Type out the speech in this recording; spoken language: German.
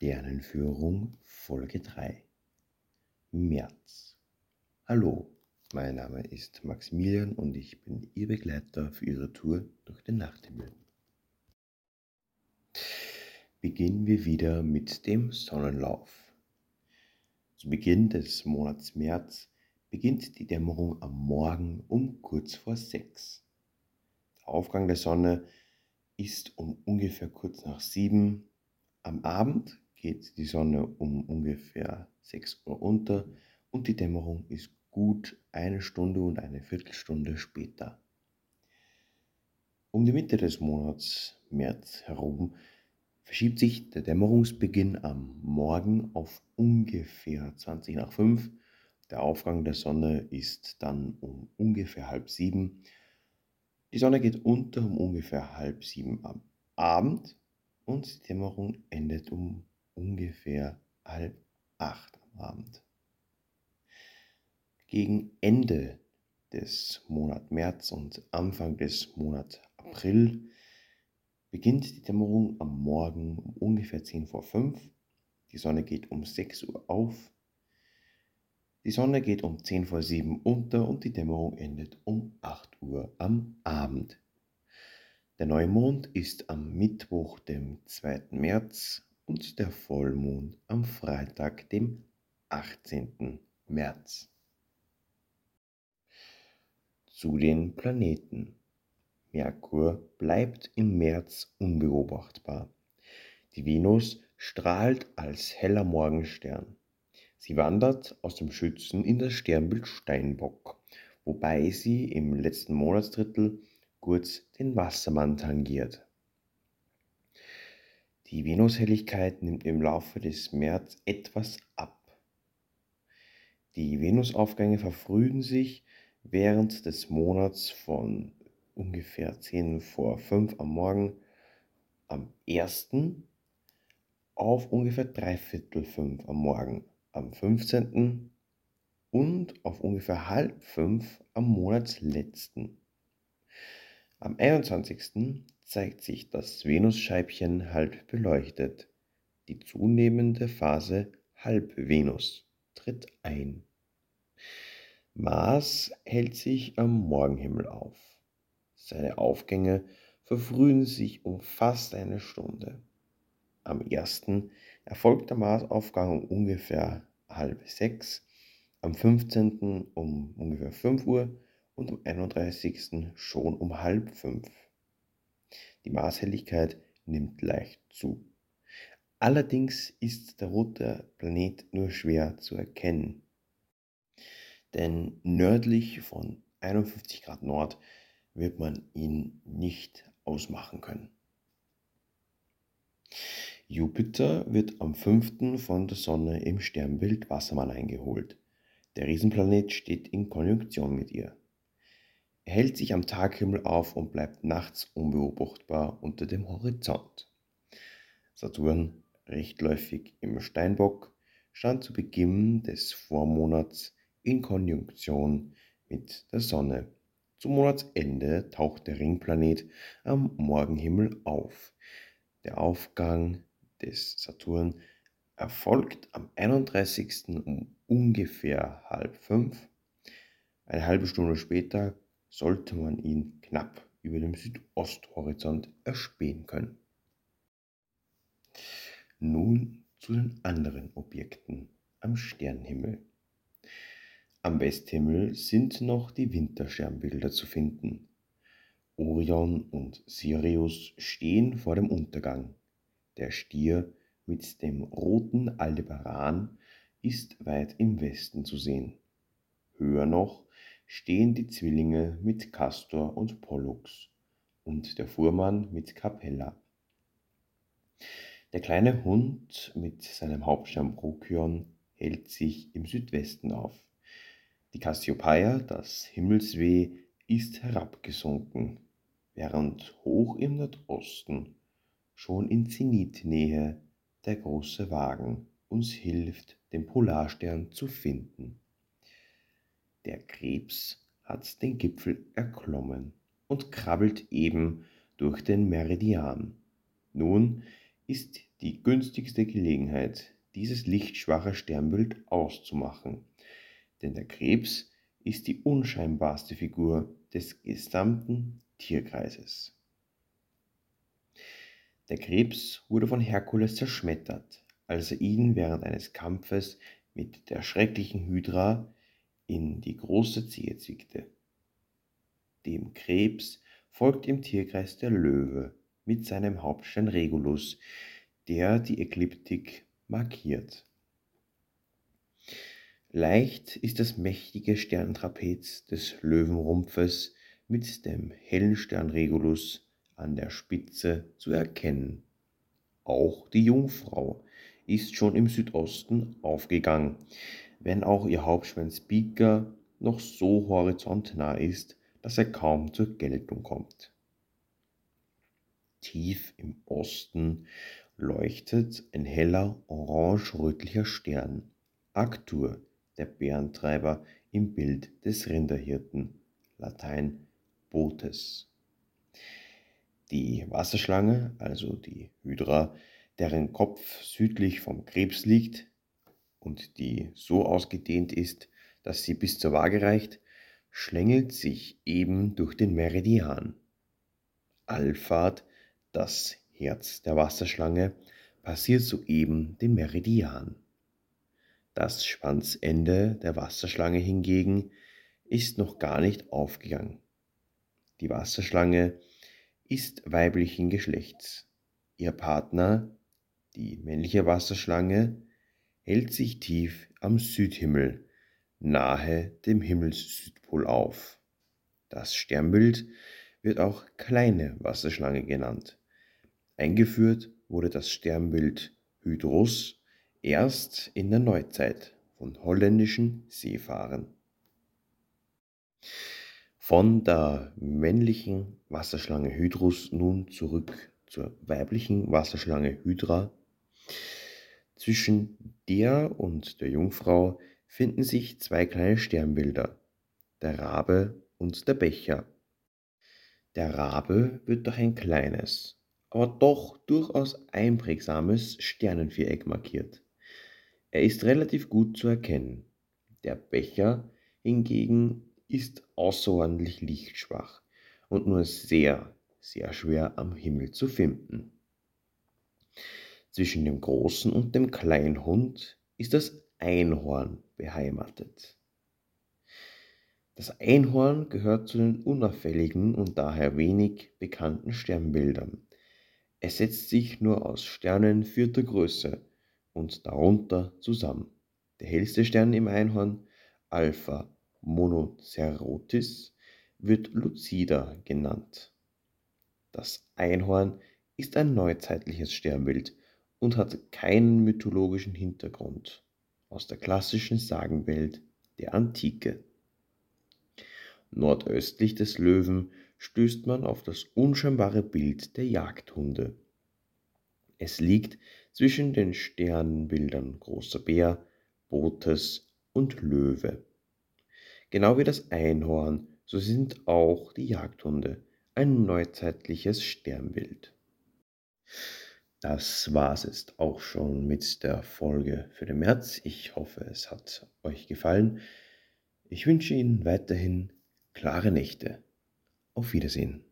Sternenführung Folge 3 März. Hallo, mein Name ist Maximilian und ich bin Ihr Begleiter für Ihre Tour durch den Nachthimmel. Beginnen wir wieder mit dem Sonnenlauf. Zu Beginn des Monats März beginnt die Dämmerung am Morgen um kurz vor sechs. Der Aufgang der Sonne ist um ungefähr kurz nach sieben. Am Abend geht die Sonne um ungefähr 6 Uhr unter und die Dämmerung ist gut eine Stunde und eine Viertelstunde später. Um die Mitte des Monats März herum verschiebt sich der Dämmerungsbeginn am Morgen auf ungefähr 20 nach 5. Der Aufgang der Sonne ist dann um ungefähr halb sieben. Die Sonne geht unter um ungefähr halb sieben am Abend und die Dämmerung endet um ungefähr halb acht am Abend. Gegen Ende des Monats März und Anfang des Monats April beginnt die Dämmerung am Morgen um ungefähr 10 vor 5. Die Sonne geht um 6 Uhr auf. Die Sonne geht um 10 vor 7 unter und die Dämmerung endet um 8 Uhr am Abend. Der Neumond ist am Mittwoch, dem 2. März und der Vollmond am Freitag, dem 18. März. Zu den Planeten. Merkur bleibt im März unbeobachtbar. Die Venus strahlt als heller Morgenstern. Sie wandert aus dem Schützen in das Sternbild Steinbock, wobei sie im letzten Monatsdrittel kurz den Wassermann tangiert. Die Venushelligkeit nimmt im Laufe des März etwas ab. Die Venusaufgänge verfrühen sich während des Monats von ungefähr 10 vor 5 am Morgen am 1. auf ungefähr dreiviertel 5 am Morgen am 15. und auf ungefähr halb 5 am Monatsletzten. Am 21 zeigt sich das Venusscheibchen halb beleuchtet. Die zunehmende Phase Halbvenus tritt ein. Mars hält sich am Morgenhimmel auf. Seine Aufgänge verfrühen sich um fast eine Stunde. Am 1. erfolgt der Marsaufgang um ungefähr halb sechs, am 15. um ungefähr 5 Uhr und am 31. schon um halb fünf. Die Marshelligkeit nimmt leicht zu. Allerdings ist der rote Planet nur schwer zu erkennen. Denn nördlich von 51 Grad Nord wird man ihn nicht ausmachen können. Jupiter wird am 5. von der Sonne im Sternbild Wassermann eingeholt. Der Riesenplanet steht in Konjunktion mit ihr. Er hält sich am Taghimmel auf und bleibt nachts unbeobachtbar unter dem Horizont. Saturn, rechtläufig im Steinbock, stand zu Beginn des Vormonats in Konjunktion mit der Sonne. Zum Monatsende taucht der Ringplanet am Morgenhimmel auf. Der Aufgang des Saturn erfolgt am 31. um ungefähr halb fünf. Eine halbe Stunde später sollte man ihn knapp über dem Südosthorizont erspähen können. Nun zu den anderen Objekten am Sternenhimmel. Am Westhimmel sind noch die Wintersternbilder zu finden. Orion und Sirius stehen vor dem Untergang. Der Stier mit dem roten Aldebaran ist weit im Westen zu sehen. Höher noch stehen die Zwillinge mit Castor und Pollux und der Fuhrmann mit Capella. Der kleine Hund mit seinem Hauptstamm Procyon hält sich im Südwesten auf. Die Cassiopeia, das Himmelsweh, ist herabgesunken, während hoch im Nordosten, schon in Zenitnähe, der große Wagen uns hilft, den Polarstern zu finden. Der Krebs hat den Gipfel erklommen und krabbelt eben durch den Meridian. Nun ist die günstigste Gelegenheit, dieses lichtschwache Sternbild auszumachen, denn der Krebs ist die unscheinbarste Figur des gesamten Tierkreises. Der Krebs wurde von Herkules zerschmettert, als er ihn während eines Kampfes mit der schrecklichen Hydra in die große Zehe zwickte. Dem Krebs folgt im Tierkreis der Löwe mit seinem Hauptstern Regulus, der die Ekliptik markiert. Leicht ist das mächtige Sterntrapez des Löwenrumpfes mit dem hellen Stern Regulus an der Spitze zu erkennen. Auch die Jungfrau ist schon im Südosten aufgegangen, wenn auch ihr Hauptschwein Speaker noch so horizontnah ist, dass er kaum zur Geltung kommt. Tief im Osten leuchtet ein heller orange-rötlicher Stern, Arctur, der Bärentreiber im Bild des Rinderhirten, Latein Botes. Die Wasserschlange, also die Hydra, deren Kopf südlich vom Krebs liegt und die so ausgedehnt ist, dass sie bis zur Waage reicht, schlängelt sich eben durch den Meridian. Alphard, das Herz der Wasserschlange, passiert soeben den Meridian. Das Schwanzende der Wasserschlange hingegen ist noch gar nicht aufgegangen. Die Wasserschlange ist weiblichen Geschlechts. Ihr Partner, die männliche Wasserschlange, hält sich tief am Südhimmel, nahe dem Himmelssüdpol auf. Das Sternbild wird auch kleine Wasserschlange genannt. Eingeführt wurde das Sternbild Hydrus erst in der Neuzeit von holländischen Seefahrern. Von der männlichen Wasserschlange Hydrus nun zurück zur weiblichen Wasserschlange Hydra. Zwischen der und der Jungfrau finden sich zwei kleine Sternbilder, der Rabe und der Becher. Der Rabe wird durch ein kleines, aber doch durchaus einprägsames Sternenviereck markiert. Er ist relativ gut zu erkennen. Der Becher hingegen ist außerordentlich lichtschwach und nur sehr, sehr schwer am Himmel zu finden. Zwischen dem großen und dem kleinen Hund ist das Einhorn beheimatet. Das Einhorn gehört zu den unauffälligen und daher wenig bekannten Sternbildern. Es setzt sich nur aus Sternen vierter Größe und darunter zusammen. Der hellste Stern im Einhorn, Alpha Monocerotis wird Lucida genannt. Das Einhorn ist ein neuzeitliches Sternbild und hat keinen mythologischen Hintergrund aus der klassischen Sagenwelt der Antike. Nordöstlich des Löwen stößt man auf das unscheinbare Bild der Jagdhunde. Es liegt zwischen den Sternbildern Großer Bär, Botes und Löwe. Genau wie das Einhorn, so sind auch die Jagdhunde ein neuzeitliches Sternbild. Das war es jetzt auch schon mit der Folge für den März. Ich hoffe, es hat euch gefallen. Ich wünsche Ihnen weiterhin klare Nächte. Auf Wiedersehen.